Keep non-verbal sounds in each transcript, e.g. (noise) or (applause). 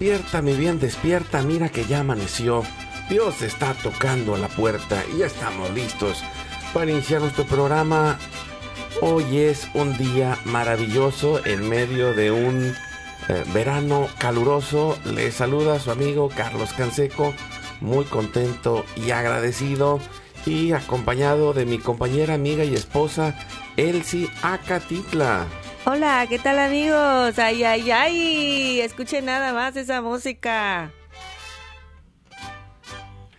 Despierta, mi bien, despierta, mira que ya amaneció. Dios está tocando a la puerta y ya estamos listos para iniciar nuestro programa. Hoy es un día maravilloso en medio de un eh, verano caluroso. Le saluda su amigo Carlos Canseco, muy contento y agradecido y acompañado de mi compañera, amiga y esposa Elsie Acatitla. Hola, ¿qué tal amigos? Ay, ay, ay, escuchen nada más esa música.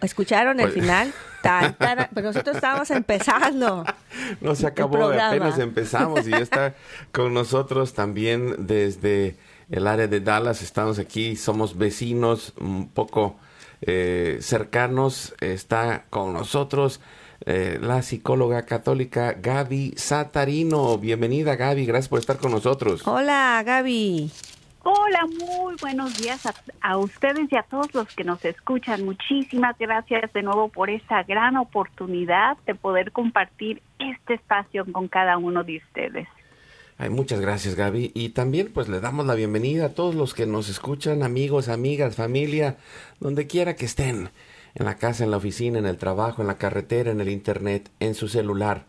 ¿Escucharon el Pues- final? Tan, (laughs) tan, pero nosotros estábamos empezando. (laughs) No se acabó, apenas empezamos y ya está con nosotros también desde el área de Dallas. Estamos aquí, somos vecinos un poco eh, cercanos. Está con nosotros eh, la psicóloga católica Gaby Satarino. Bienvenida Gaby, gracias por estar con nosotros. Hola, Gaby. Hola, muy buenos días a, a ustedes y a todos los que nos escuchan. Muchísimas gracias de nuevo por esta gran oportunidad de poder compartir este espacio con cada uno de ustedes. Ay, muchas gracias Gaby. Y también pues le damos la bienvenida a todos los que nos escuchan, amigos, amigas, familia, donde quiera que estén, en la casa, en la oficina, en el trabajo, en la carretera, en el internet, en su celular,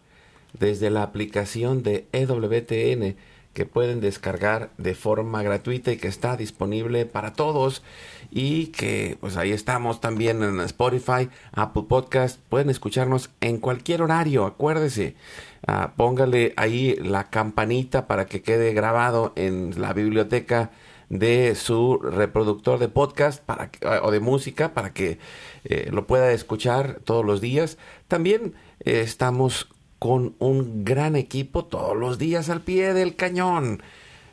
desde la aplicación de EWTN que pueden descargar de forma gratuita y que está disponible para todos y que pues ahí estamos también en Spotify, Apple Podcast, pueden escucharnos en cualquier horario, acuérdese, ah, póngale ahí la campanita para que quede grabado en la biblioteca de su reproductor de podcast para o de música para que eh, lo pueda escuchar todos los días. También eh, estamos con un gran equipo todos los días al pie del cañón.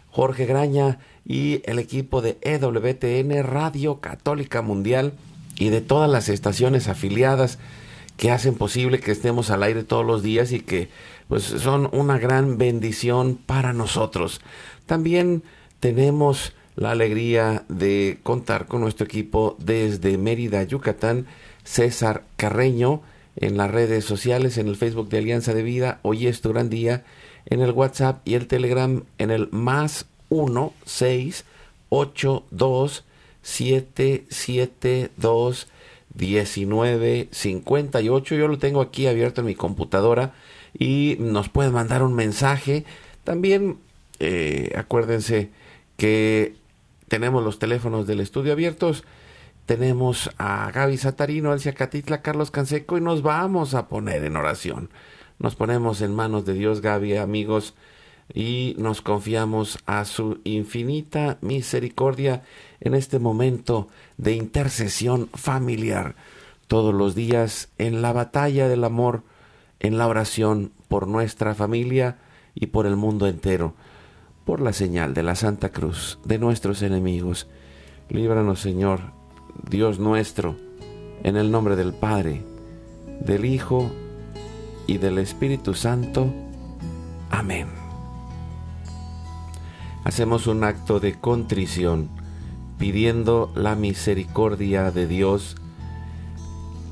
Jorge Graña y el equipo de EWTN Radio Católica Mundial y de todas las estaciones afiliadas que hacen posible que estemos al aire todos los días y que pues son una gran bendición para nosotros. También tenemos la alegría de contar con nuestro equipo desde Mérida, Yucatán, César Carreño, en las redes sociales, en el Facebook de Alianza de Vida, hoy es tu gran día, en el WhatsApp y el Telegram en el más 1 6 8 2 7 7 2 19 58. Yo lo tengo aquí abierto en mi computadora y nos pueden mandar un mensaje. También eh, acuérdense que tenemos los teléfonos del estudio abiertos. Tenemos a Gaby Satarino, Elsia Catitla, Carlos Canseco y nos vamos a poner en oración. Nos ponemos en manos de Dios, Gaby, amigos, y nos confiamos a su infinita misericordia en este momento de intercesión familiar. Todos los días en la batalla del amor, en la oración por nuestra familia y por el mundo entero, por la señal de la Santa Cruz de nuestros enemigos. Líbranos, Señor, Dios nuestro, en el nombre del Padre, del Hijo y del Espíritu Santo. Amén. Hacemos un acto de contrición pidiendo la misericordia de Dios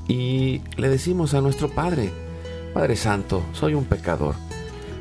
y le decimos a nuestro Padre, Padre Santo, soy un pecador.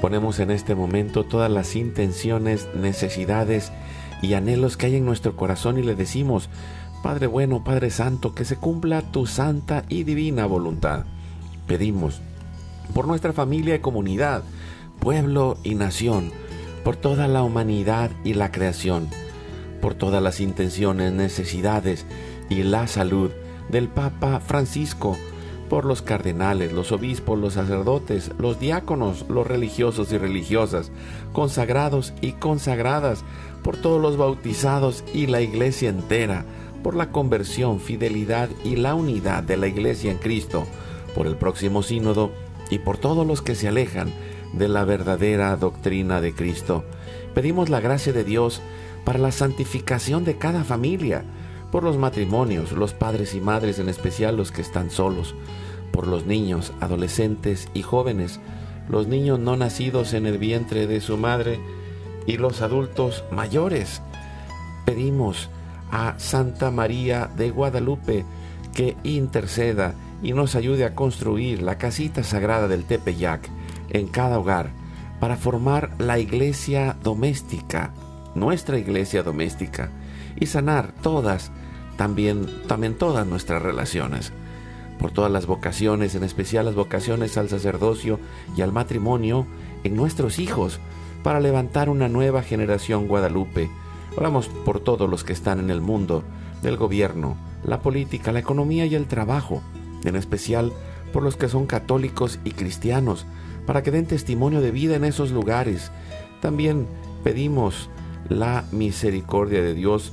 Ponemos en este momento todas las intenciones, necesidades y anhelos que hay en nuestro corazón y le decimos, Padre bueno, Padre Santo, que se cumpla tu santa y divina voluntad. Pedimos por nuestra familia y comunidad, pueblo y nación, por toda la humanidad y la creación, por todas las intenciones, necesidades y la salud del Papa Francisco, por los cardenales, los obispos, los sacerdotes, los diáconos, los religiosos y religiosas, consagrados y consagradas, por todos los bautizados y la iglesia entera, por la conversión, fidelidad y la unidad de la iglesia en Cristo, por el próximo sínodo y por todos los que se alejan de la verdadera doctrina de Cristo. Pedimos la gracia de Dios para la santificación de cada familia, por los matrimonios, los padres y madres, en especial los que están solos, por los niños, adolescentes y jóvenes, los niños no nacidos en el vientre de su madre y los adultos mayores. Pedimos a Santa María de Guadalupe que interceda y nos ayude a construir la casita sagrada del Tepeyac en cada hogar para formar la iglesia doméstica, nuestra iglesia doméstica, y sanar todas también, también todas nuestras relaciones, por todas las vocaciones, en especial las vocaciones al sacerdocio y al matrimonio en nuestros hijos, para levantar una nueva generación guadalupe. Oramos por todos los que están en el mundo, del gobierno, la política, la economía y el trabajo, en especial por los que son católicos y cristianos, para que den testimonio de vida en esos lugares. También pedimos la misericordia de Dios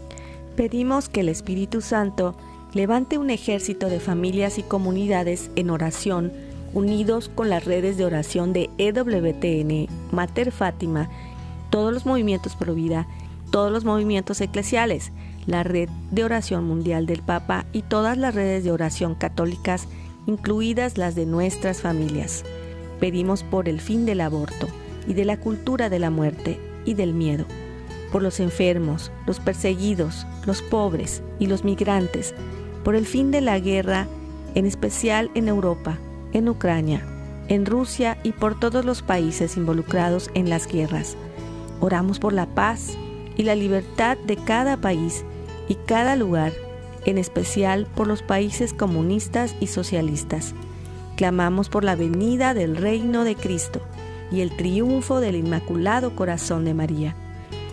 Pedimos que el Espíritu Santo levante un ejército de familias y comunidades en oración, unidos con las redes de oración de EWTN, Mater Fátima, todos los movimientos pro vida, todos los movimientos eclesiales, la red de oración mundial del Papa y todas las redes de oración católicas, incluidas las de nuestras familias. Pedimos por el fin del aborto y de la cultura de la muerte y del miedo por los enfermos, los perseguidos, los pobres y los migrantes, por el fin de la guerra, en especial en Europa, en Ucrania, en Rusia y por todos los países involucrados en las guerras. Oramos por la paz y la libertad de cada país y cada lugar, en especial por los países comunistas y socialistas. Clamamos por la venida del reino de Cristo y el triunfo del Inmaculado Corazón de María.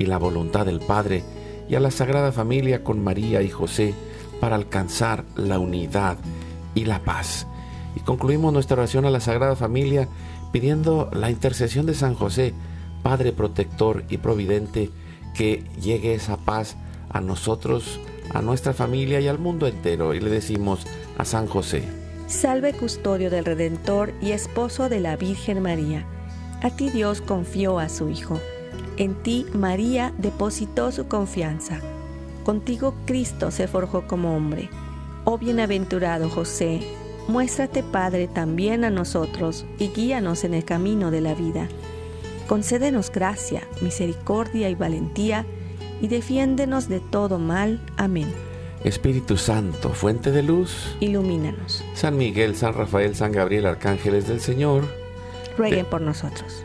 y la voluntad del Padre y a la Sagrada Familia con María y José para alcanzar la unidad y la paz. Y concluimos nuestra oración a la Sagrada Familia pidiendo la intercesión de San José, Padre protector y providente, que llegue esa paz a nosotros, a nuestra familia y al mundo entero. Y le decimos, a San José. Salve custodio del Redentor y esposo de la Virgen María. A ti Dios confió a su Hijo. En ti María depositó su confianza. Contigo Cristo se forjó como hombre. Oh bienaventurado José, muéstrate Padre también a nosotros y guíanos en el camino de la vida. Concédenos gracia, misericordia y valentía, y defiéndenos de todo mal. Amén. Espíritu Santo, fuente de luz, ilumínanos. San Miguel, San Rafael, San Gabriel, arcángeles del Señor, rueguen por nosotros.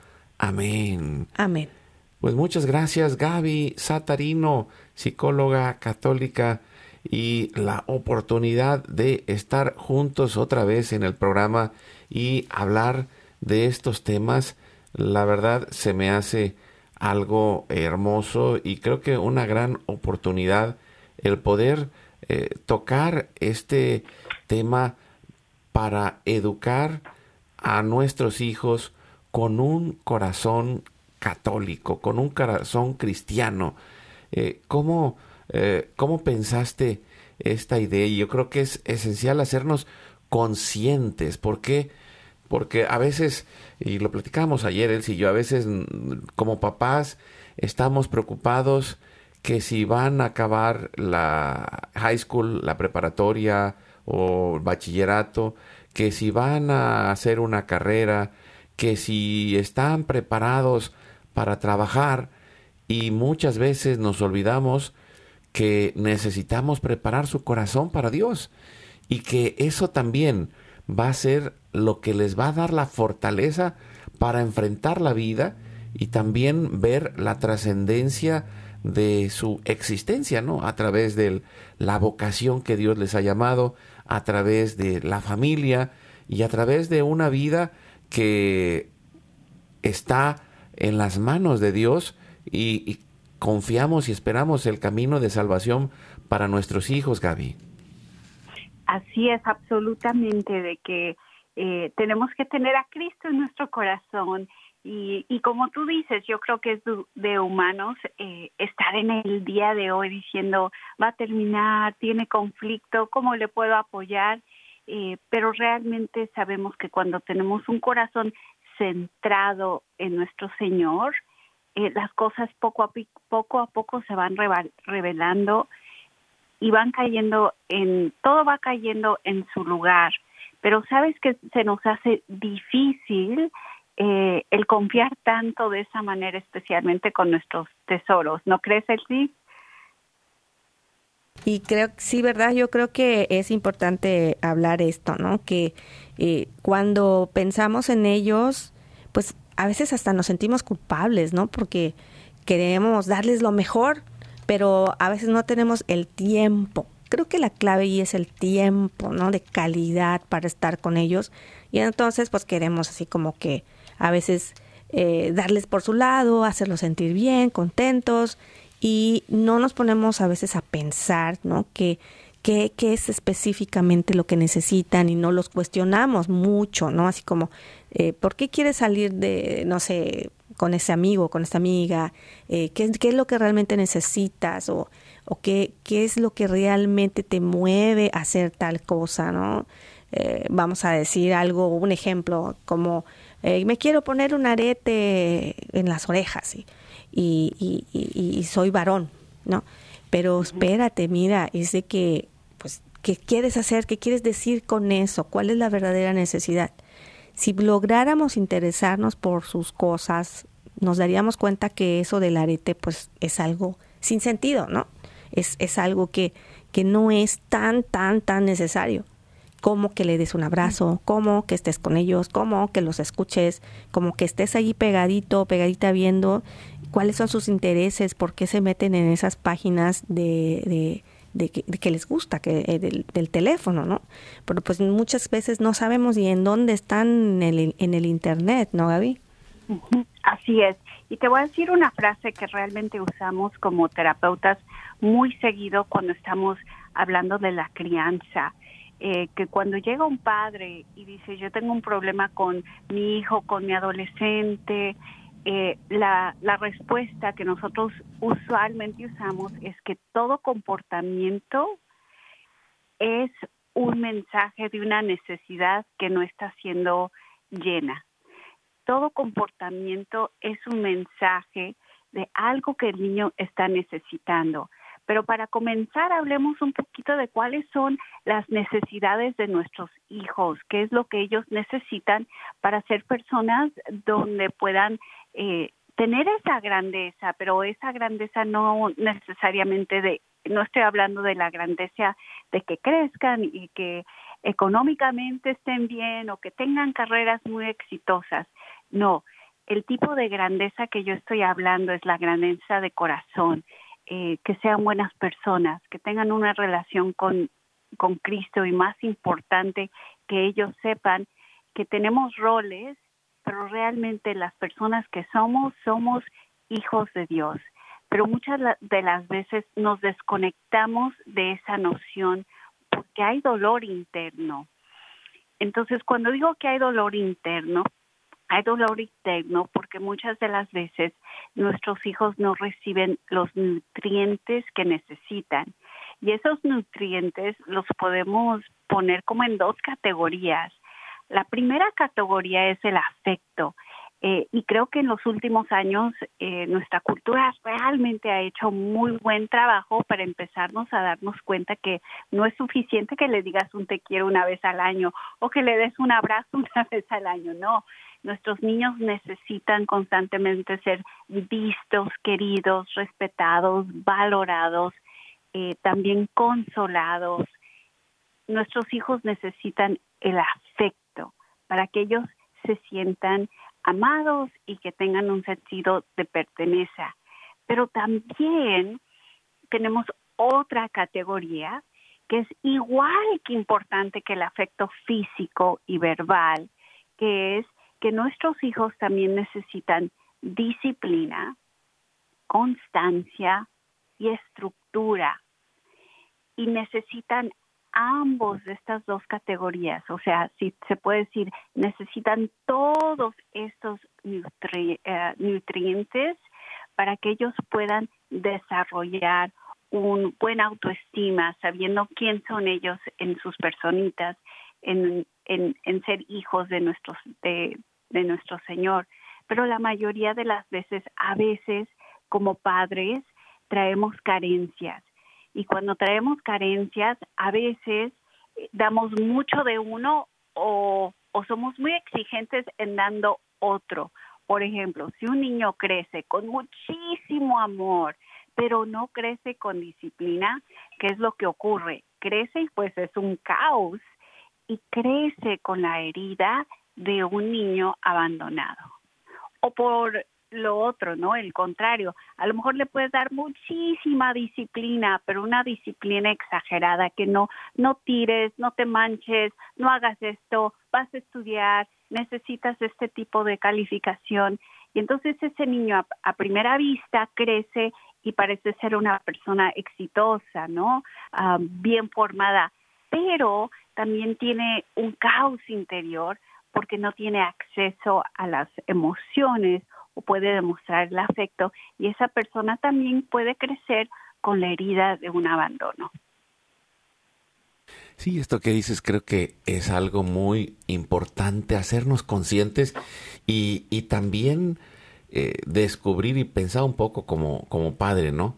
Amén. Amén. Pues muchas gracias Gaby Satarino, psicóloga católica, y la oportunidad de estar juntos otra vez en el programa y hablar de estos temas. La verdad se me hace algo hermoso y creo que una gran oportunidad el poder eh, tocar este tema para educar a nuestros hijos con un corazón católico, con un corazón cristiano. Eh, ¿cómo, eh, ¿Cómo pensaste esta idea? Y yo creo que es esencial hacernos conscientes. ¿Por qué? Porque a veces y lo platicamos ayer, él y yo, a veces mm, como papás estamos preocupados que si van a acabar la high school, la preparatoria o el bachillerato, que si van a hacer una carrera, que si están preparados para trabajar y muchas veces nos olvidamos que necesitamos preparar su corazón para Dios y que eso también va a ser lo que les va a dar la fortaleza para enfrentar la vida y también ver la trascendencia de su existencia, ¿no? A través de la vocación que Dios les ha llamado, a través de la familia y a través de una vida que está en las manos de Dios y, confiamos y esperamos el camino de salvación para nuestros hijos, Gaby. Así es, absolutamente, de que eh, tenemos que tener a Cristo en nuestro corazón y, y como tú dices, yo creo que es de, humanos eh, estar en el día de hoy diciendo va a terminar, tiene conflicto, ¿cómo le puedo apoyar? Eh, pero realmente sabemos que cuando tenemos un corazón centrado en nuestro Señor, eh, las cosas poco a poco a poco se van revelando y van cayendo en todo va cayendo en su lugar. Pero sabes que se nos hace difícil eh, el confiar tanto de esa manera, especialmente con nuestros tesoros. ¿No crees, Elsie? Y creo, sí, ¿verdad? Yo creo que es importante hablar esto, ¿no? Que eh, cuando pensamos en ellos, pues a veces hasta nos sentimos culpables, ¿no? Porque queremos darles lo mejor, pero a veces no tenemos el tiempo. Creo que la clave ahí es el tiempo, ¿no? De calidad para estar con ellos. Y entonces, pues queremos así como que a veces eh, darles por su lado, hacerlos sentir bien, contentos, y no nos ponemos a veces a pensar, ¿no? Que, qué, es específicamente lo que necesitan y no los cuestionamos mucho, ¿no? Así como, eh, ¿por qué quieres salir de, no sé, con ese amigo, con esta amiga? Eh, ¿qué, es lo que realmente necesitas? O, o qué, qué es lo que realmente te mueve a hacer tal cosa, ¿no? vamos a decir algo, un ejemplo, como eh, me quiero poner un arete en las orejas y, y, y, soy varón, ¿no? Pero espérate, mira, es de que, pues, ¿qué quieres hacer? ¿Qué quieres decir con eso? ¿Cuál es la verdadera necesidad? Si lográramos interesarnos por sus cosas, nos daríamos cuenta que eso del arete, pues, es algo sin sentido, ¿no? Es, es algo que, que no es tan, tan, tan necesario como que le des un abrazo, como que estés con ellos, como que los escuches, como que estés ahí pegadito, pegadita viendo cuáles son sus intereses, por qué se meten en esas páginas de, de, que, les gusta, que eh, del, teléfono, ¿no? Pero pues muchas veces no sabemos ni en dónde están en el, en el Internet, ¿no, Gaby? Así es. Y te voy a decir una frase que realmente usamos como terapeutas muy seguido cuando estamos hablando de la crianza eh, que cuando llega un padre y dice yo tengo un problema con mi hijo, con mi adolescente, eh, la, la respuesta que nosotros usualmente usamos es que todo comportamiento es un mensaje de una necesidad que no está siendo llena. Todo comportamiento es un mensaje de algo que el niño está necesitando. Pero para comenzar, hablemos un poquito de cuáles son las necesidades de nuestros hijos, qué es lo que ellos necesitan para ser personas donde puedan eh, tener esa grandeza, pero esa grandeza no necesariamente de, no estoy hablando de la grandeza de que crezcan y que económicamente estén bien o que tengan carreras muy exitosas. No, el tipo de grandeza que yo estoy hablando es la grandeza de corazón, eh, que sean buenas personas, que tengan una relación con, con Cristo y más importante, que ellos sepan que tenemos roles, pero realmente las personas que somos, somos hijos de Dios. Pero muchas de las veces nos desconectamos de esa noción porque hay dolor interno. Entonces, cuando digo que hay dolor interno, hay dolor interno porque muchas de las veces nuestros hijos no reciben los nutrientes que necesitan. Y esos nutrientes los podemos poner como en dos categorías. La primera categoría es el afecto. Eh, y creo que en los últimos años eh, nuestra cultura realmente ha hecho muy buen trabajo para empezarnos a darnos cuenta que no es suficiente que le digas un te quiero una vez al año o que le des un abrazo (laughs) una vez al año, no Nuestros niños necesitan constantemente ser vistos, queridos, respetados, valorados, eh, también consolados. Nuestros hijos necesitan el afecto para que ellos se sientan amados y que tengan un sentido de pertenencia. Pero también tenemos otra categoría que es igual que importante que el afecto físico y verbal, que es que nuestros hijos también necesitan disciplina, constancia y estructura y necesitan ambos de estas dos categorías, o sea, si se puede decir, necesitan todos estos eh, nutrientes para que ellos puedan desarrollar un buen autoestima, sabiendo quién son ellos en sus personitas, en, en, ser hijos de, nuestros, de, de nuestro Señor. Pero la mayoría de las veces, a veces, como padres, traemos carencias. Y cuando traemos carencias, a veces eh, damos mucho de uno o, o somos muy exigentes en dando otro. Por ejemplo, si un niño crece con muchísimo amor, pero no crece con disciplina, ¿qué es lo que ocurre? Crece y pues es un caos y crece con la herida de un niño abandonado. O por lo otro, ¿no? El contrario, a lo mejor le puedes dar muchísima disciplina, pero una disciplina exagerada, que no, no tires, no te manches, no hagas esto, vas a estudiar, necesitas este tipo de calificación. Y entonces ese niño a primera vista crece y parece ser una persona exitosa, ¿no? Ah, bien formada, pero también tiene un caos interior porque no tiene acceso a las emociones o puede demostrar el afecto y esa persona también puede crecer con la herida de un abandono. Sí, esto que dices creo que es algo muy importante, hacernos conscientes y, y también eh, descubrir y pensar un poco como, como padre, ¿no?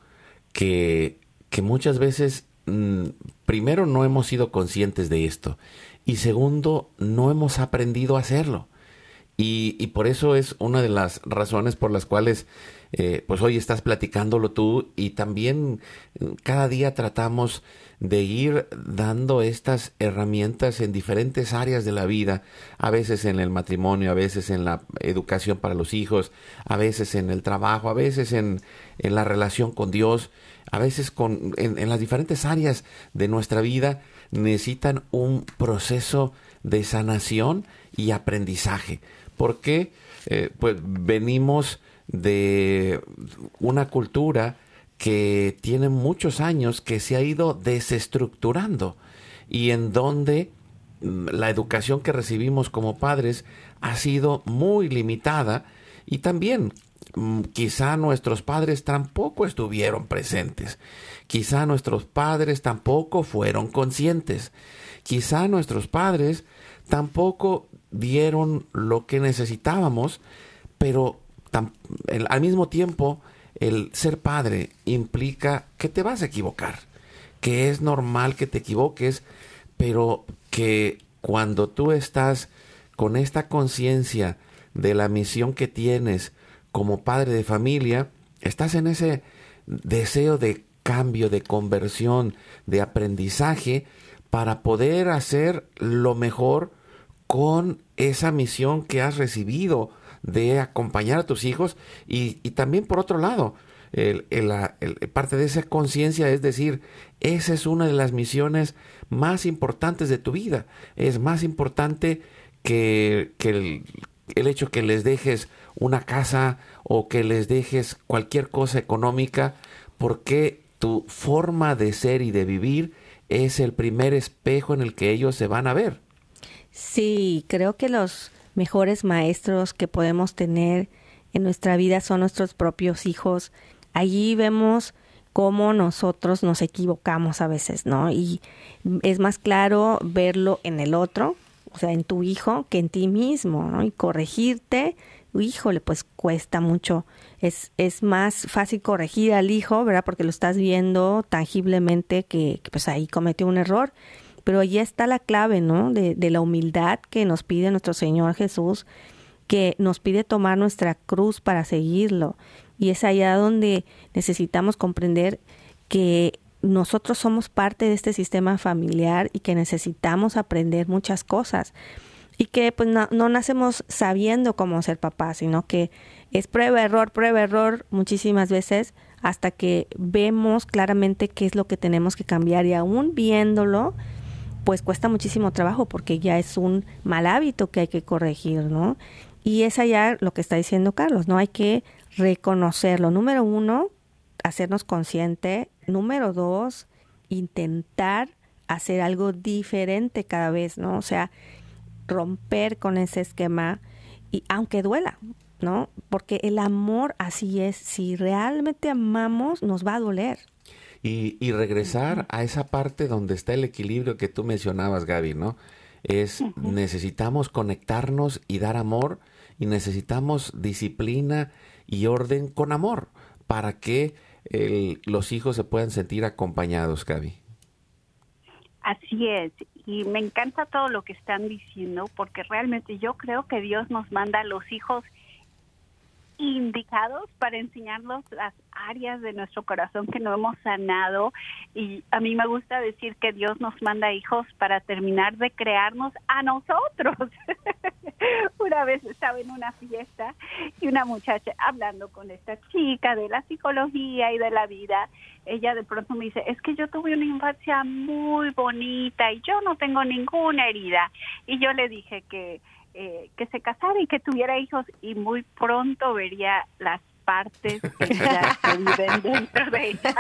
Que, que muchas veces, mm, primero, no hemos sido conscientes de esto y segundo, no hemos aprendido a hacerlo. Y, por eso es una de las razones por las cuales eh, pues hoy estás platicándolo tú y también mm, cada día tratamos de ir dando estas herramientas en diferentes áreas de la vida, a veces en el matrimonio, a veces en la educación para los hijos, a veces en el trabajo, a veces en, en la relación con Dios, a veces con, en las diferentes áreas de nuestra vida necesitan un proceso de sanación y aprendizaje. Porque eh, pues venimos de una cultura que tiene muchos años que se ha ido desestructurando y en donde mm, la educación que recibimos como padres ha sido muy limitada y también mm, quizá nuestros padres tampoco estuvieron presentes, quizá nuestros padres tampoco fueron conscientes, quizá nuestros padres tampoco dieron lo que necesitábamos, pero al mismo tiempo, el ser padre implica que te vas a equivocar, que es normal que te equivoques, pero que cuando tú estás con esta conciencia de la misión que tienes como padre de familia, estás en ese deseo de cambio, de conversión, de aprendizaje, para poder hacer lo mejor con esa misión que has recibido de acompañar a tus hijos y, también por otro lado, el, parte de esa conciencia es decir, esa es una de las misiones más importantes de tu vida. Es más importante que, el, el, hecho que les dejes una casa o que les dejes cualquier cosa económica, porque tu forma de ser y de vivir es el primer espejo en el que ellos se van a ver. Sí, creo que los mejores maestros que podemos tener en nuestra vida son nuestros propios hijos. Allí vemos cómo nosotros nos equivocamos a veces, ¿no? Y es más claro verlo en el otro, o sea, en tu hijo, que en ti mismo, ¿no? Y corregirte, híjole, pues cuesta mucho. Es, es más fácil corregir al hijo, ¿verdad? Porque lo estás viendo tangiblemente que, que pues ahí cometió un error pero allí está la clave, ¿no? De, de la humildad que nos pide nuestro Señor Jesús, que nos pide tomar nuestra cruz para seguirlo. Y es allá donde necesitamos comprender que nosotros somos parte de este sistema familiar y que necesitamos aprender muchas cosas. Y que pues no, no nacemos sabiendo cómo ser papá, sino que es prueba, error, prueba, error muchísimas veces hasta que vemos claramente qué es lo que tenemos que cambiar y aún viéndolo, pues cuesta muchísimo trabajo porque ya es un mal hábito que hay que corregir, ¿no? Y es allá lo que está diciendo Carlos, ¿no? Hay que reconocerlo. Número uno, hacernos consciente. Número dos, intentar hacer algo diferente cada vez, ¿no? O sea, romper con ese esquema y aunque duela, ¿no? Porque el amor así es, si realmente amamos nos va a doler. Y, y regresar a esa parte donde está el equilibrio que tú mencionabas, Gaby, ¿no? Es necesitamos conectarnos y dar amor y necesitamos disciplina y orden con amor para que los hijos se puedan sentir acompañados, Gaby. Así es, y me encanta todo lo que están diciendo porque realmente yo creo que Dios nos manda a los hijos indicados para enseñarnos las áreas de nuestro corazón que no hemos sanado y a mí me gusta decir que Dios nos manda hijos para terminar de crearnos a nosotros. (laughs) una vez estaba en una fiesta y una muchacha hablando con esta chica de la psicología y de la vida, ella de pronto me dice, es que yo tuve una infancia muy bonita y yo no tengo ninguna herida. Y yo le dije que eh, que se casara y que tuviera hijos y muy pronto vería las partes que (laughs) viven dentro de ella.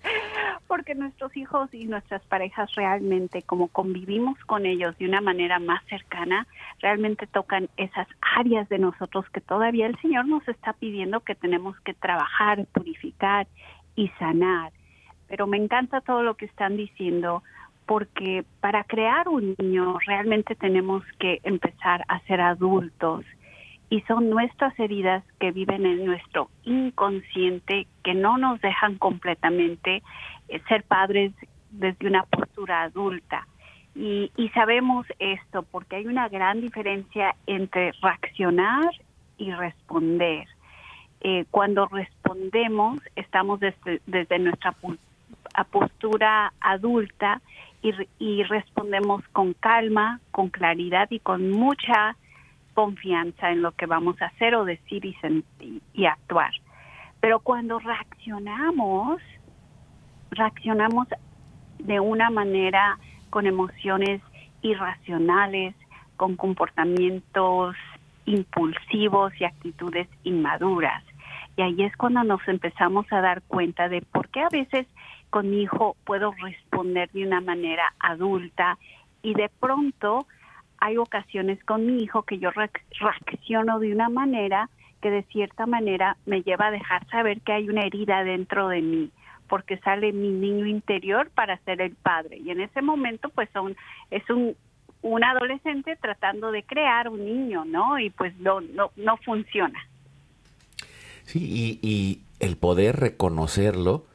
(laughs) Porque nuestros hijos y nuestras parejas realmente, como convivimos con ellos de una manera más cercana, realmente tocan esas áreas de nosotros que todavía el Señor nos está pidiendo que tenemos que trabajar, purificar y sanar. Pero me encanta todo lo que están diciendo porque para crear un niño realmente tenemos que empezar a ser adultos y son nuestras heridas que viven en nuestro inconsciente que no nos dejan completamente eh, ser padres desde una postura adulta. Y, sabemos esto porque hay una gran diferencia entre reaccionar y responder. Eh, cuando respondemos, estamos desde, desde nuestra postura adulta y, respondemos con calma, con claridad y con mucha confianza en lo que vamos a hacer o decir y, y actuar. Pero cuando reaccionamos, reaccionamos de una manera con emociones irracionales, con comportamientos impulsivos y actitudes inmaduras. Y ahí es cuando nos empezamos a dar cuenta de por qué a veces con mi hijo puedo responder de una manera adulta y de pronto hay ocasiones con mi hijo que yo reacciono de una manera que de cierta manera me lleva a dejar saber que hay una herida dentro de mí porque sale mi niño interior para ser el padre y en ese momento pues son, es un un adolescente tratando de crear un niño, ¿no? Y pues no no no funciona. Sí, y, y el poder reconocerlo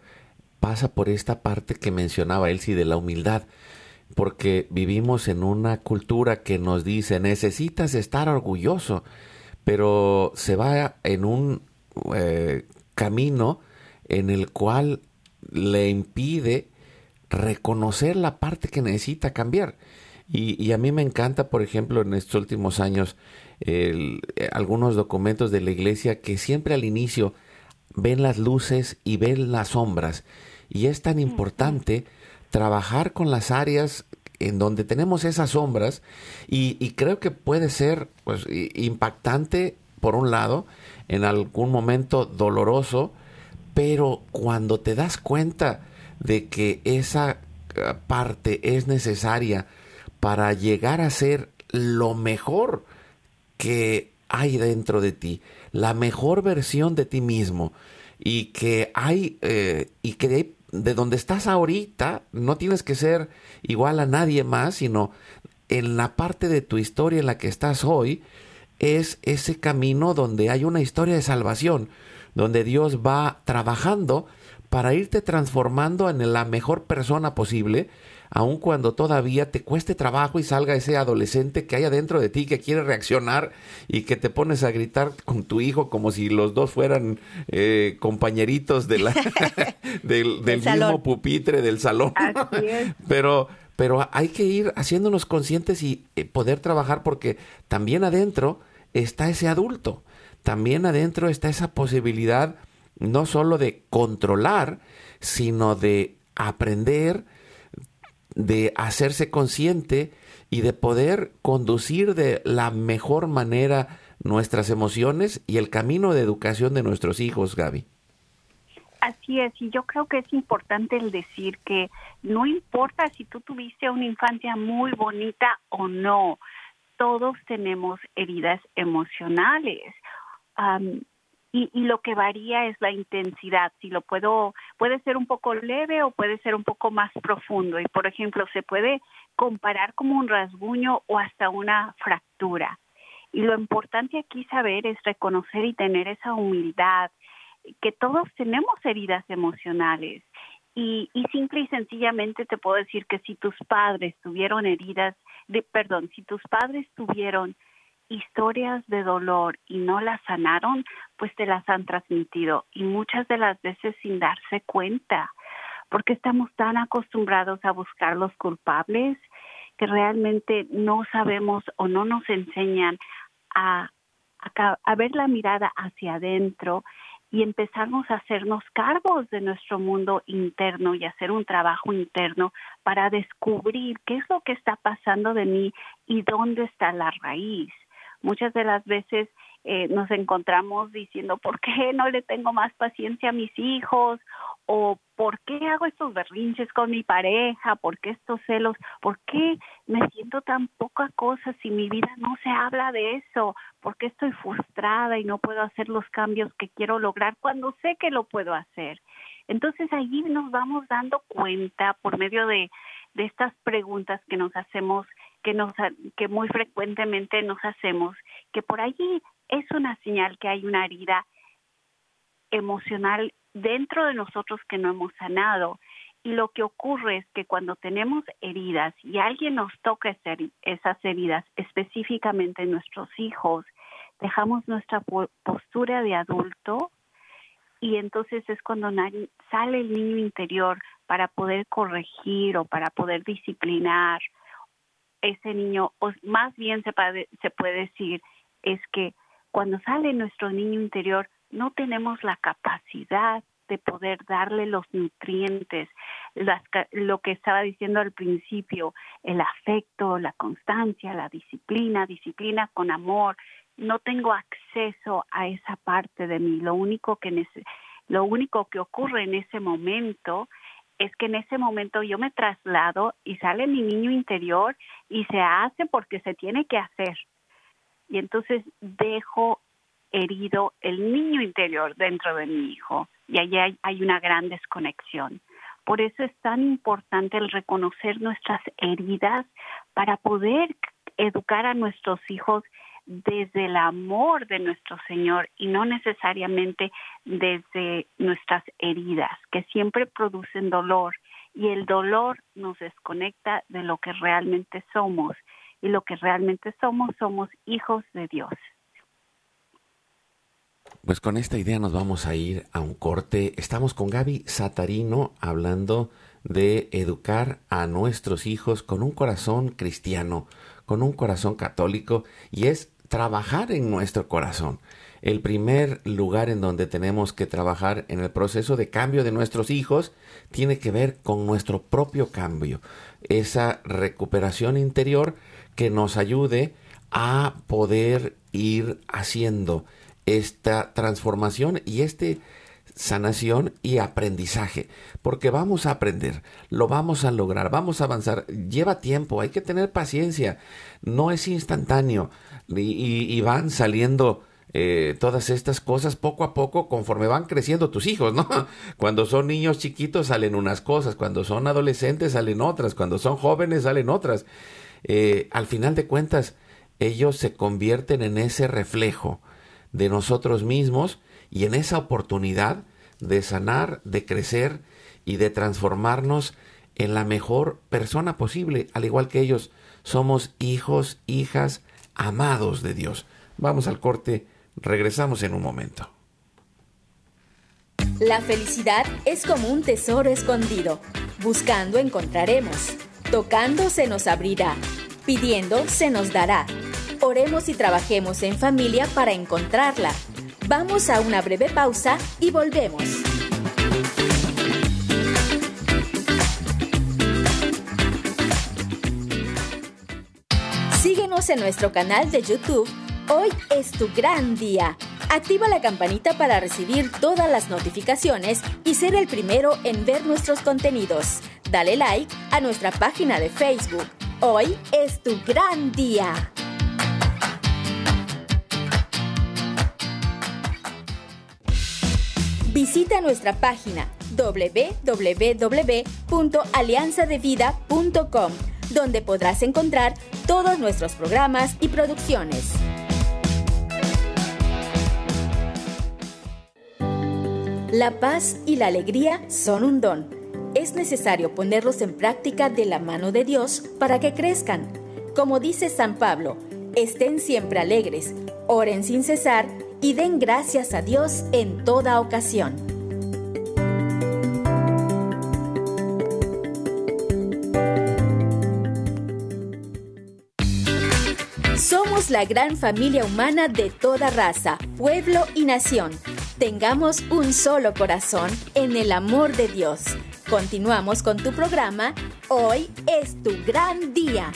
pasa por esta parte que mencionaba Elsie de la humildad, porque vivimos en una cultura que nos dice necesitas estar orgulloso, pero se va en un eh, camino en el cual le impide reconocer la parte que necesita cambiar. Y, a mí me encanta, por ejemplo, en estos últimos años, eh, algunos documentos de la iglesia que siempre al inicio ven las luces y ven las sombras. Y es tan importante trabajar con las áreas en donde tenemos esas sombras y, creo que puede ser pues, impactante por un lado, en algún momento doloroso, pero cuando te das cuenta de que esa eh, parte es necesaria para llegar a ser lo mejor que hay dentro de ti, la mejor versión de ti mismo y que hay eh, y que de, de donde estás ahorita no tienes que ser igual a nadie más, sino en la parte de tu historia en la que estás hoy es ese camino donde hay una historia de salvación, donde Dios va trabajando para irte transformando en la mejor persona posible aun cuando todavía te cueste trabajo y salga ese adolescente que hay adentro de ti que quiere reaccionar y que te pones a gritar con tu hijo como si los dos fueran eh, compañeritos de la, (laughs) del, mismo pupitre del salón. (laughs) Pero, pero hay que ir haciéndonos conscientes y eh, poder trabajar porque también adentro está ese adulto, también adentro está esa posibilidad no solo de controlar, sino de aprender, de hacerse consciente y de poder conducir de la mejor manera nuestras emociones y el camino de educación de nuestros hijos, Gaby. Así es, y yo creo que es importante el decir que no importa si tú tuviste una infancia muy bonita o no, todos tenemos heridas emocionales. Y, y, lo que varía es la intensidad. Si lo puedo, puede ser un poco leve o puede ser un poco más profundo. Y por ejemplo, se puede comparar como un rasguño o hasta una fractura. Y lo importante aquí saber es reconocer y tener esa humildad, que todos tenemos heridas emocionales. Y, y simple y sencillamente te puedo decir que si tus padres tuvieron heridas, de, perdón, si tus padres tuvieron historias de dolor y no las sanaron, pues te las han transmitido y muchas de las veces sin darse cuenta, porque estamos tan acostumbrados a buscar los culpables que realmente no sabemos o no nos enseñan a, a, ver la mirada hacia adentro y empezamos a hacernos cargos de nuestro mundo interno y hacer un trabajo interno para descubrir qué es lo que está pasando de mí y dónde está la raíz. Muchas de las veces eh, nos encontramos diciendo, ¿por qué no le tengo más paciencia a mis hijos? ¿O por qué hago estos berrinches con mi pareja? ¿Por qué estos celos? ¿Por qué me siento tan poca cosa si mi vida no se habla de eso? ¿Por qué estoy frustrada y no puedo hacer los cambios que quiero lograr cuando sé que lo puedo hacer? Entonces allí nos vamos dando cuenta por medio de, de estas preguntas que nos hacemos, que, nos, que muy frecuentemente nos hacemos, que por allí es una señal que hay una herida emocional dentro de nosotros que no hemos sanado. Y lo que ocurre es que cuando tenemos heridas y alguien nos toca esas heridas, específicamente nuestros hijos, dejamos nuestra postura de adulto y entonces es cuando sale el niño interior para poder corregir o para poder disciplinar ese niño, o más bien se se puede decir, es que cuando sale nuestro niño interior no tenemos la capacidad de poder darle los nutrientes, lo que estaba diciendo al principio, el afecto, la constancia, la disciplina, disciplina con amor. No tengo acceso a esa parte de mí. Lo único que lo único que ocurre en ese momento es que en ese momento yo me traslado y sale mi niño interior y se hace porque se tiene que hacer. Y entonces dejo herido el niño interior dentro de mi hijo y allí hay, una gran desconexión. Por eso es tan importante el reconocer nuestras heridas para poder educar a nuestros hijos desde el amor de nuestro Señor y no necesariamente desde nuestras heridas, que siempre producen dolor y el dolor nos desconecta de lo que realmente somos y lo que realmente somos somos hijos de Dios. Pues con esta idea nos vamos a ir a un corte. Estamos con Gaby Satarino hablando de educar a nuestros hijos con un corazón cristiano, con un corazón católico, y es trabajar en nuestro corazón. El primer lugar en donde tenemos que trabajar en el proceso de cambio de nuestros hijos tiene que ver con nuestro propio cambio, esa recuperación interior que nos ayude a poder ir haciendo esta transformación y este sanación y aprendizaje, porque vamos a aprender, lo vamos a lograr, vamos a avanzar, lleva tiempo, hay que tener paciencia, no es instantáneo y, van saliendo eh, todas estas cosas poco a poco conforme van creciendo tus hijos, ¿no? (laughs) Cuando son niños chiquitos salen unas cosas, cuando son adolescentes salen otras, cuando son jóvenes salen otras. Eh, al final de cuentas, ellos se convierten en ese reflejo de nosotros mismos y en esa oportunidad de sanar, de crecer y de transformarnos en la mejor persona posible, al igual que ellos somos hijos, hijas amados de Dios. Vamos al corte, regresamos en un momento. La felicidad es como un tesoro escondido. Buscando encontraremos. Tocando se nos abrirá. Pidiendo se nos dará. Oremos y trabajemos en familia para encontrarla. Vamos a una breve pausa y volvemos. En nuestro canal de YouTube. Hoy es tu gran día. Activa la campanita para recibir todas las notificaciones y ser el primero en ver nuestros contenidos. Dale like a nuestra página de Facebook. Hoy es tu gran día. Visita nuestra página www.alianzadevida.com, donde podrás encontrar todos nuestros programas y producciones. La paz y la alegría son un don. Es necesario ponerlos en práctica de la mano de Dios para que crezcan. Como dice San Pablo, estén siempre alegres, oren sin cesar y den gracias a Dios en toda ocasión. La gran familia humana de toda raza, pueblo y nación tengamos un solo corazón en el amor de Dios. Continuamos con tu programa. Hoy es tu gran día.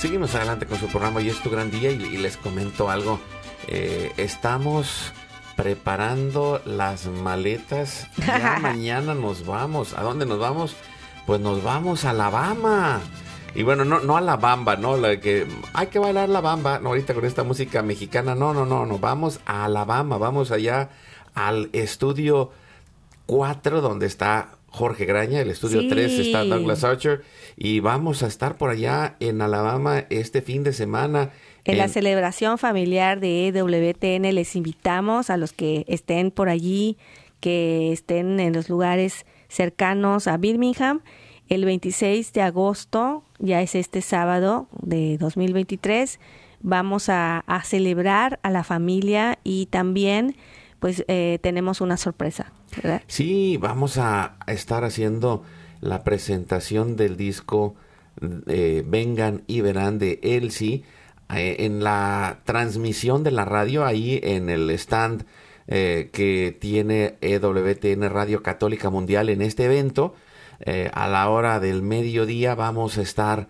Seguimos adelante con su programa Hoy es tu gran día y, y les comento algo eh, estamos preparando las maletas. Ya (laughs) mañana nos vamos. ¿A dónde nos vamos? Pues nos vamos a Alabama. Y bueno, no, no a la bamba, ¿no? La que hay que bailar la bamba. No, ahorita con esta música mexicana. No, no, no, no. Vamos a Alabama. Vamos allá al estudio 4 donde está Jorge Graña. El estudio 3 está Douglas Archer. Y vamos a estar por allá en Alabama este fin de semana. En, la celebración familiar de EWTN les invitamos a los que estén por allí, que estén en los lugares cercanos a Birmingham. El 26 de agosto, ya es este sábado de 2023, vamos a, celebrar a la familia y también pues eh, tenemos una sorpresa. Sí, vamos a estar haciendo la presentación del disco eh, Vengan y Verán de Elsie eh, en la transmisión de la radio, ahí en el stand eh, que tiene EWTN Radio Católica Mundial en este evento, a la hora del mediodía vamos a estar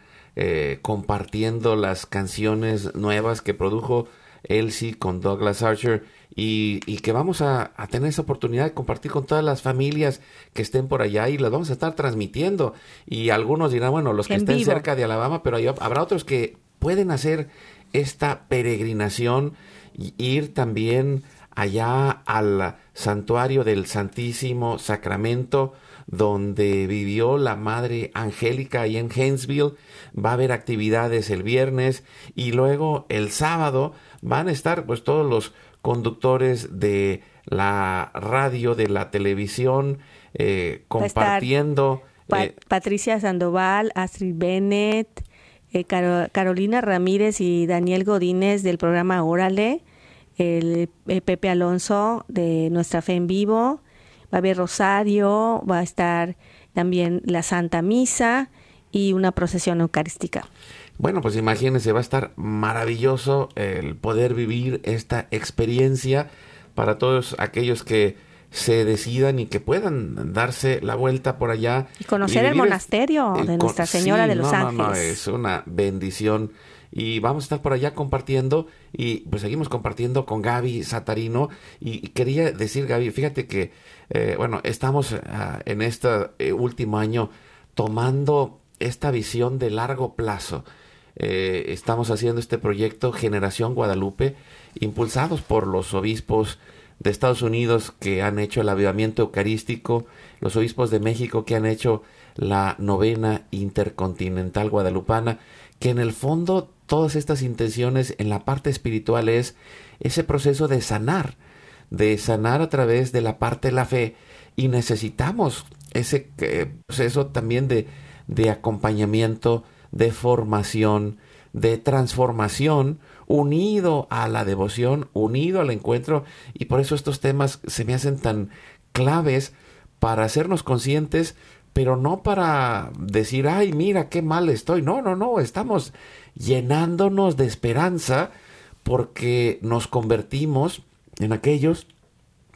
compartiendo las canciones nuevas que produjo Elsie con Douglas Archer y, que vamos a, tener esa oportunidad de compartir con todas las familias que estén por allá y las vamos a estar transmitiendo. Y algunos dirán, bueno, los que estén cerca de Alabama, pero habrá otros que pueden hacer esta peregrinación y ir también allá al santuario del Santísimo Sacramento donde vivió la Madre Angélica ahí en Hainesville. Va a haber actividades el viernes y luego el sábado van a estar pues todos los conductores de la radio, de la televisión, eh, compartiendo. Eh, Patricia Sandoval, Astrid Bennett, eh, Carolina Ramírez y Daniel Godínez del programa Órale, el, Pepe Alonso de Nuestra Fe en Vivo, va a haber Rosario, va a estar también la Santa Misa y una procesión eucarística. Bueno, pues imagínense, va a estar maravilloso el poder vivir esta experiencia para todos aquellos que se decidan y que puedan darse la vuelta por allá. Y conocer el monasterio de Nuestra Señora de los Ángeles. No, no, es una bendición. Y vamos a estar por allá compartiendo y pues seguimos compartiendo con Gaby Satarino. Y quería decir, Gaby, fíjate que, eh, bueno, estamos ah, en este eh, último año tomando esta visión de largo plazo. Eh, estamos haciendo este proyecto Generación Guadalupe, impulsados por los obispos de Estados Unidos que han hecho el avivamiento eucarístico, los obispos de México que han hecho la novena intercontinental guadalupana, que en el fondo todas estas intenciones en la parte espiritual es ese proceso de sanar, de sanar a través de la parte de la fe. Y necesitamos ese eh, proceso también de, de acompañamiento, de formación, de transformación, unido a la devoción, unido al encuentro, y por eso estos temas se me hacen tan claves para hacernos conscientes, pero no para decir, ay, mira qué mal estoy. No, no, no, estamos llenándonos de esperanza porque nos convertimos en aquellos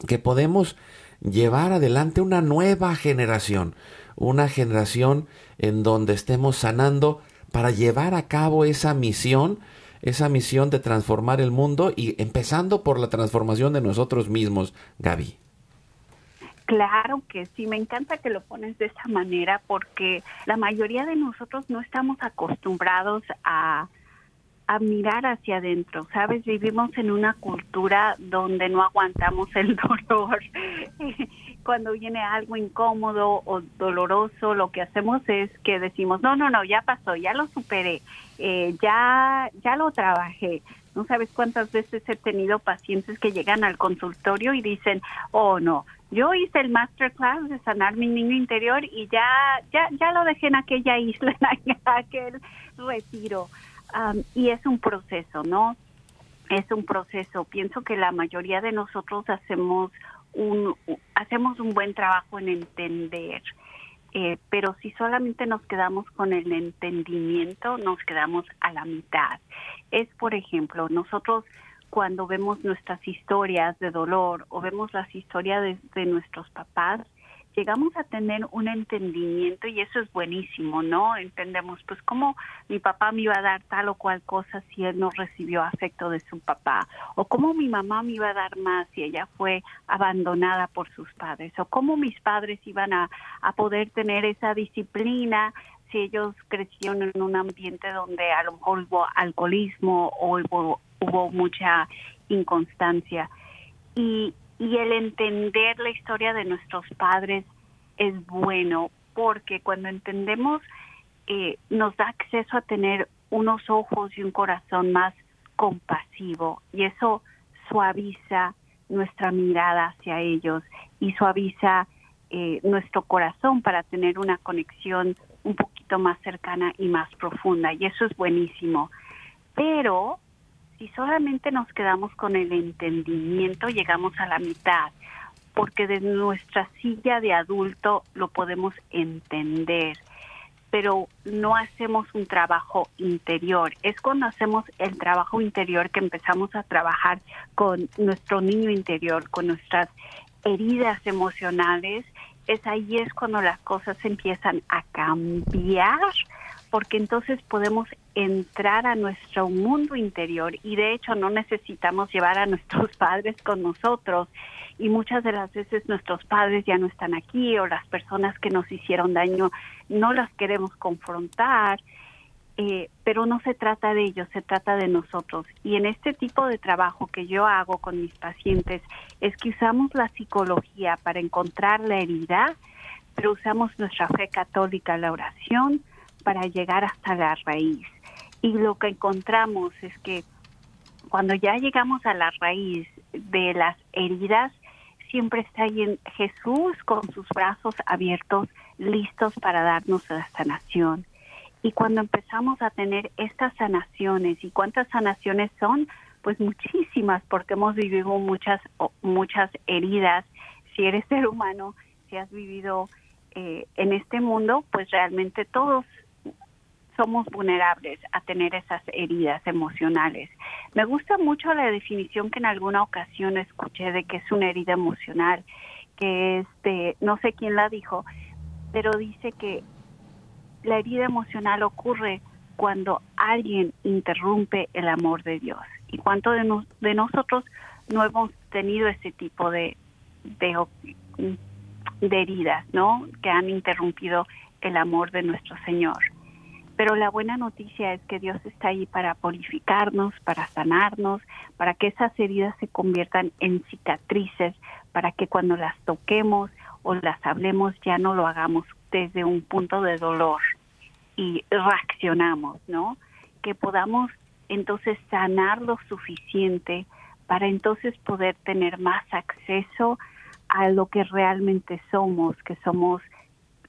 que podemos llevar adelante una nueva generación, una generación en donde estemos sanando para llevar a cabo esa misión, esa misión de transformar el mundo y empezando por la transformación de nosotros mismos, Gaby. Claro que sí, me encanta que lo pones de esa manera porque la mayoría de nosotros no estamos acostumbrados a, a mirar hacia adentro, ¿sabes? Vivimos en una cultura donde no aguantamos el (laughs) dolor. Cuando viene algo incómodo o doloroso, lo que hacemos es que decimos, no, no, no, ya pasó, ya lo superé, eh, ya, ya lo trabajé. No sabes cuántas veces he tenido pacientes que llegan al consultorio y dicen, oh no, yo hice el masterclass de sanar mi niño interior y ya, ya, ya lo dejé en aquella isla, (laughs) en aquel retiro. Y es un proceso, ¿no? Es un proceso. Pienso que la mayoría de nosotros hacemos un, hacemos un buen trabajo en entender. Eh, pero si solamente nos quedamos con el entendimiento, nos quedamos a la mitad. Es, por ejemplo, nosotros cuando vemos nuestras historias de dolor o vemos las historias de, nuestros papás, llegamos a tener un entendimiento y eso es buenísimo, ¿no? Entendemos, pues, cómo mi papá me iba a dar tal o cual cosa si él no recibió afecto de su papá, o cómo mi mamá me iba a dar más si ella fue abandonada por sus padres, o cómo mis padres iban a, a poder tener esa disciplina si ellos crecieron en un ambiente donde a lo mejor hubo alcoholismo o hubo hubo mucha inconstancia. Y, y el entender la historia de nuestros padres es bueno porque cuando entendemos eh, nos da acceso a tener unos ojos y un corazón más compasivo y eso suaviza nuestra mirada hacia ellos y suaviza eh, nuestro corazón para tener una conexión un poquito más cercana y más profunda y eso es buenísimo. Pero si solamente nos quedamos con el entendimiento, llegamos a la mitad, porque de nuestra silla de adulto lo podemos entender, pero no hacemos un trabajo interior. Es cuando hacemos el trabajo interior que empezamos a trabajar con nuestro niño interior, con nuestras heridas emocionales. Es ahí es cuando las cosas empiezan a cambiar porque entonces podemos entrar a nuestro mundo interior y de hecho no necesitamos llevar a nuestros (laughs) padres con nosotros y muchas de las veces nuestros padres ya no están aquí o las personas que nos hicieron daño no las queremos confrontar, eh, pero no se trata de ellos, se trata de nosotros. Y en este tipo de trabajo que yo hago con mis pacientes es que usamos la psicología para encontrar la herida, pero usamos nuestra fe católica, la oración, para llegar hasta la raíz. Y lo que encontramos es que cuando ya llegamos a la raíz de las heridas, siempre está ahí Jesús con sus brazos abiertos, listos para darnos la sanación. Y cuando empezamos a tener estas sanaciones, ¿y cuántas sanaciones son? Pues muchísimas, porque hemos vivido muchas, muchas heridas. Si eres ser humano, si has vivido eh, en este mundo, pues realmente todos somos vulnerables a tener esas heridas emocionales. Me gusta mucho la definición que en alguna ocasión escuché de que es una herida emocional, que este, no sé quién la dijo, pero dice que la herida emocional ocurre cuando alguien interrumpe el amor de Dios. ¿Y cuánto de, nosotros no hemos tenido ese tipo de, de, de heridas, ¿no? Que han interrumpido el amor de nuestro Señor. Pero la buena noticia es que Dios está ahí para purificarnos, para sanarnos, para que esas heridas se conviertan en cicatrices, para que cuando las toquemos o las hablemos ya no lo hagamos desde un punto de dolor y reaccionamos, ¿no? Que podamos entonces sanar lo suficiente para entonces poder tener más acceso a lo que realmente somos, que somos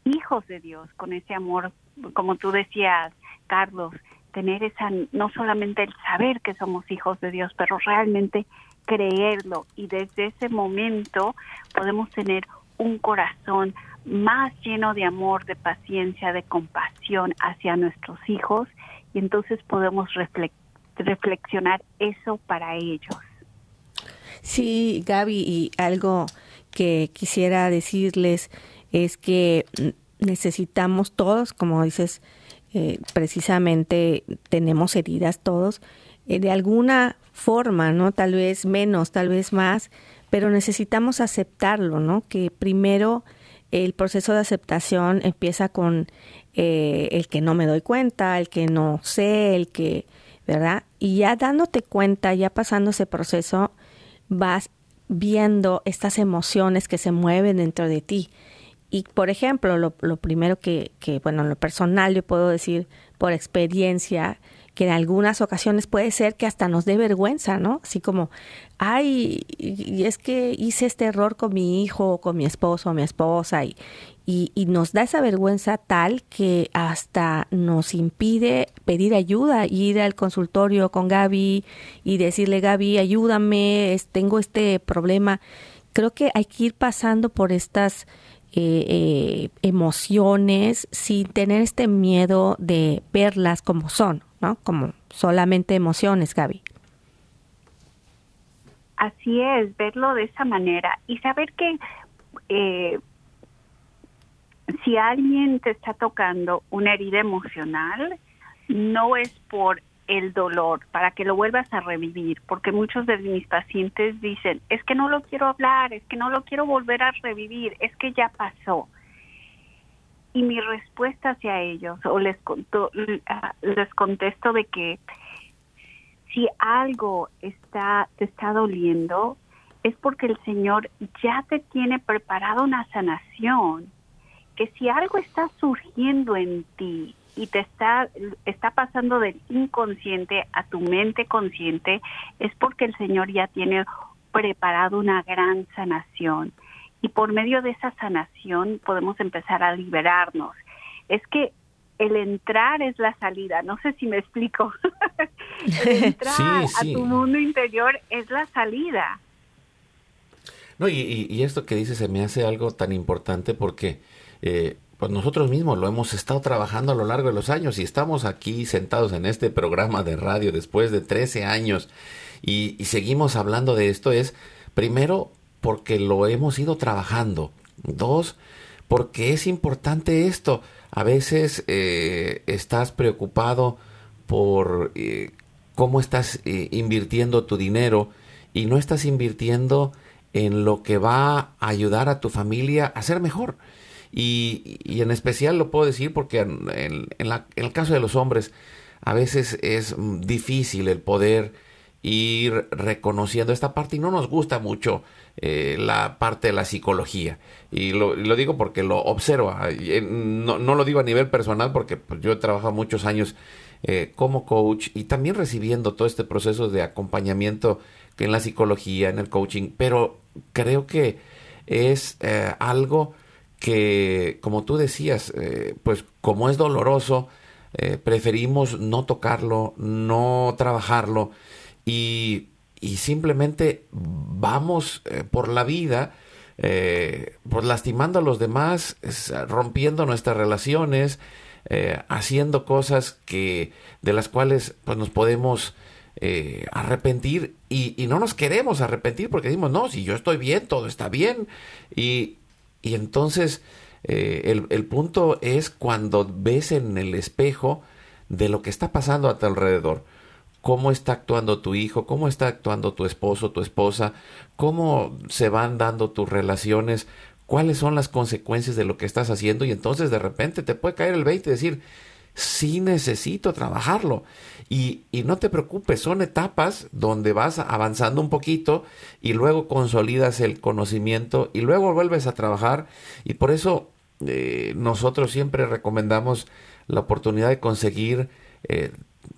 hijos de Dios, con ese amor como tú decías, Carlos, tener esa, no solamente el saber que somos hijos de Dios, pero realmente creerlo y desde ese momento podemos tener un corazón más lleno de amor, de paciencia, de compasión hacia nuestros hijos y entonces podemos reflexionar eso para ellos. Sí, Gaby, y algo que quisiera decirles es que necesitamos todos, como dices, eh, precisamente tenemos heridas todos, eh, de alguna forma, ¿no? Tal vez menos, tal vez más, pero necesitamos aceptarlo, ¿no? Que primero el proceso de aceptación empieza con eh, el que no me doy cuenta, el que no sé, el que, ¿verdad? Y ya dándote cuenta, ya pasando ese proceso, vas viendo estas emociones que se mueven dentro de ti. Y, por ejemplo, lo, primero que, que, bueno, en lo personal yo puedo decir por experiencia, que en algunas ocasiones puede ser que hasta nos dé vergüenza, ¿no? Así como, ay, y es que hice este error con mi hijo, con mi esposo, o mi esposa, y, y, nos da esa vergüenza tal que hasta nos impide pedir ayuda, ir al consultorio con Gaby y decirle, Gaby, ayúdame, tengo este problema. Creo que hay que ir pasando por estas eh, eh, emociones sin tener este miedo de verlas como son, ¿no? Como solamente emociones, Gaby. Así es, verlo de esa manera y saber que eh, si alguien te está tocando una herida emocional, no es por el dolor, para que lo vuelvas a revivir, porque muchos de mis pacientes dicen, es que no lo quiero hablar, es que no lo quiero volver a revivir, es que ya pasó. Y mi respuesta hacia ellos, o les, les contesto de que si algo está, te está doliendo, es porque el Señor ya te tiene preparado una sanación, que si algo está surgiendo en ti y te está, está pasando del inconsciente a tu mente consciente, es porque el Señor ya tiene preparado una gran sanación. Y por medio de esa sanación podemos empezar a liberarnos. Es que el entrar es la salida, no sé si me explico. (laughs) el (laughs) entrar a tu mundo interior es la salida. No, y, y, esto que dice se me hace algo tan importante porque eh, pues nosotros mismos lo hemos estado trabajando a lo largo de los años y estamos aquí sentados en este programa de radio después de 13 años y, seguimos hablando de esto es, primero, porque lo hemos ido trabajando. Dos, porque es importante esto. A veces eh, estás preocupado por eh, cómo estás eh, invirtiendo tu dinero y no estás invirtiendo en lo que va a ayudar a tu familia a ser mejor. Y, en especial lo puedo decir porque en, el caso de los hombres a veces es difícil el poder ir reconociendo esta parte y no nos gusta mucho eh, la parte de la psicología. Y lo, digo porque lo observo, no, lo digo a nivel personal porque pues, yo he trabajado muchos años eh, como coach y también recibiendo todo este proceso de acompañamiento en la psicología, en el coaching, pero creo que es eh, algo que, como tú decías, eh, pues como es doloroso, eh, preferimos no tocarlo, no trabajarlo y, simplemente vamos eh, por la vida pues lastimando a los demás, rompiendo nuestras relaciones, haciendo cosas que de las cuales pues nos podemos arrepentir y, y, no nos queremos arrepentir porque decimos, no, si yo estoy bien, todo está bien. Y, y entonces eh, el, punto es cuando ves en el espejo de lo que está pasando a tu alrededor. Cómo está actuando tu hijo, cómo está actuando tu esposo, tu esposa, cómo se van dando tus relaciones, cuáles son las consecuencias de lo que estás haciendo y entonces de repente te puede caer el 20 y decir, sí necesito trabajarlo. Y, y, no te preocupes, son etapas donde vas avanzando un poquito y luego consolidas el conocimiento y luego vuelves a trabajar. Y por eso eh, nosotros siempre recomendamos la oportunidad de conseguir eh,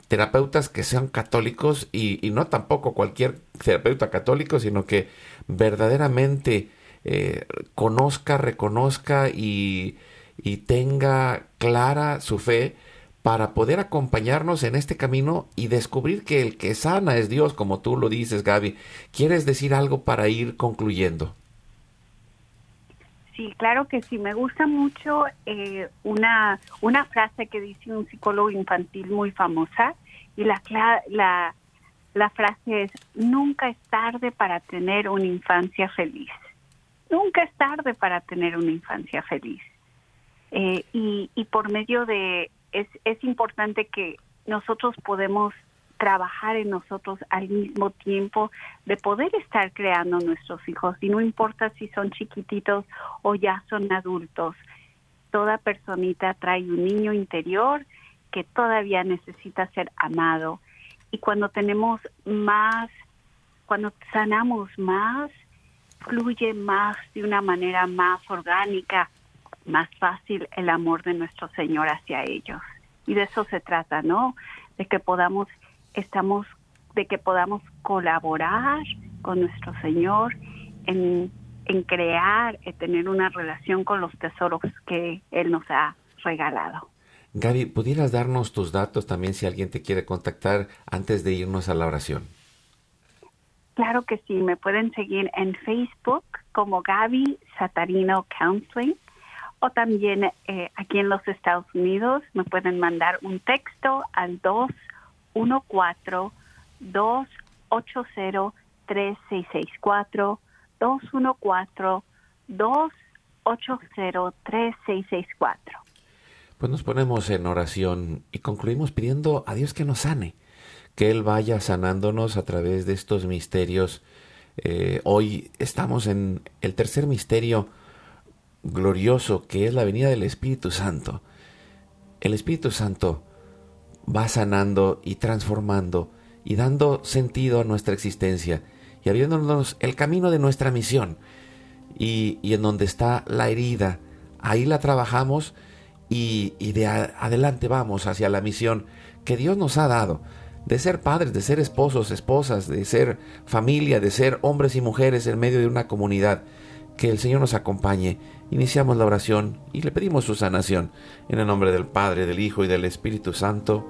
terapeutas que sean católicos y, y, no tampoco cualquier terapeuta católico, sino que verdaderamente eh, conozca, reconozca y, y tenga clara su fe para poder acompañarnos en este camino y descubrir que el que sana es Dios, como tú lo dices, Gaby. ¿Quieres decir algo para ir concluyendo? Sí, claro que sí. Me gusta mucho eh, una, una frase que dice un psicólogo infantil muy famosa Y la, la, la frase es, nunca es tarde para tener una infancia feliz. Nunca es tarde para tener una infancia feliz. Eh, y, y por medio de, es, es importante que nosotros podemos trabajar en nosotros al mismo tiempo de poder estar creando nuestros hijos y no importa si son chiquititos o ya son adultos. Toda personita trae un niño interior que todavía necesita ser amado y cuando tenemos más, cuando sanamos más, fluye más de una manera más orgánica, más fácil el amor de nuestro Señor hacia ellos. Y de eso se trata, ¿no? De que podamos estamos de que podamos colaborar con nuestro Señor en, en crear, y tener una relación con los tesoros que Él nos ha regalado. Gaby, ¿pudieras darnos tus datos también si alguien te quiere contactar antes de irnos a la oración? Claro que sí, me pueden seguir en Facebook como Gaby Satarino Counseling o también eh, aquí en los Estados Unidos me pueden mandar un texto al 2 214-280-3664, 214-280-3664. Pues nos ponemos en oración y concluimos pidiendo a Dios que nos sane, que Él vaya sanándonos a través de estos misterios. Eh, hoy estamos en el tercer misterio glorioso que es la venida del Espíritu Santo. El Espíritu Santo va sanando y transformando y dando sentido a nuestra existencia y abriéndonos el camino de nuestra misión. Y, en donde está la herida, ahí la trabajamos y, y de adelante vamos hacia la misión que Dios nos ha dado de ser padres, de ser esposos, esposas, de ser familia, de ser hombres y mujeres en medio de una comunidad. Que el Señor nos acompañe. Iniciamos la oración y le pedimos su sanación. En el nombre del Padre, del Hijo y del Espíritu Santo.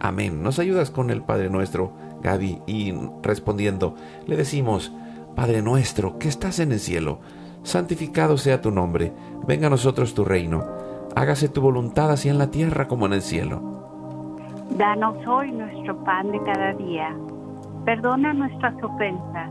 Amén. Nos ayudas con el Padre nuestro, Gaby, y respondiendo, le decimos, Padre nuestro, que estás en el cielo, santificado sea tu nombre, venga a nosotros tu reino, hágase tu voluntad así en la tierra como en el cielo. Danos hoy nuestro pan de cada día, perdona nuestras ofensas,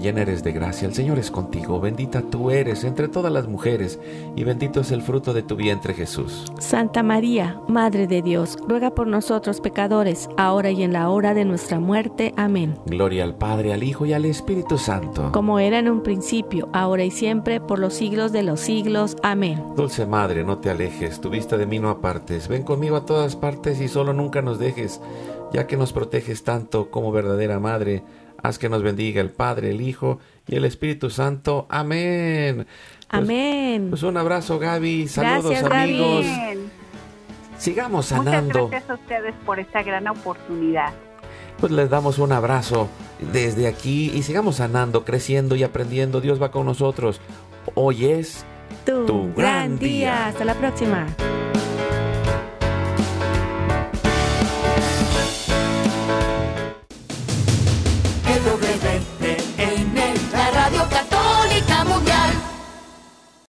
llena eres de gracia, el Señor es contigo, bendita tú eres entre todas las mujeres, y bendito es el fruto de tu vientre Jesús. Santa María, Madre de Dios, ruega por nosotros pecadores, ahora y en la hora de nuestra muerte. Amén. Gloria al Padre, al Hijo y al Espíritu Santo. Como era en un principio, ahora y siempre, por los siglos de los siglos. Amén. Dulce Madre, no te alejes, tu vista de mí no apartes, ven conmigo a todas partes y solo nunca nos dejes, ya que nos proteges tanto como verdadera Madre Haz que nos bendiga el Padre, el Hijo y el Espíritu Santo. Amén. Pues, Amén. Pues un abrazo, Gaby. Saludos, amigos. Sigamos sanando. Muchas gracias a ustedes por esta gran oportunidad. Pues les damos un abrazo desde aquí y sigamos sanando, creciendo y aprendiendo. Dios va con nosotros. Hoy es Tu, Tu gran gran día. día. Hasta la próxima.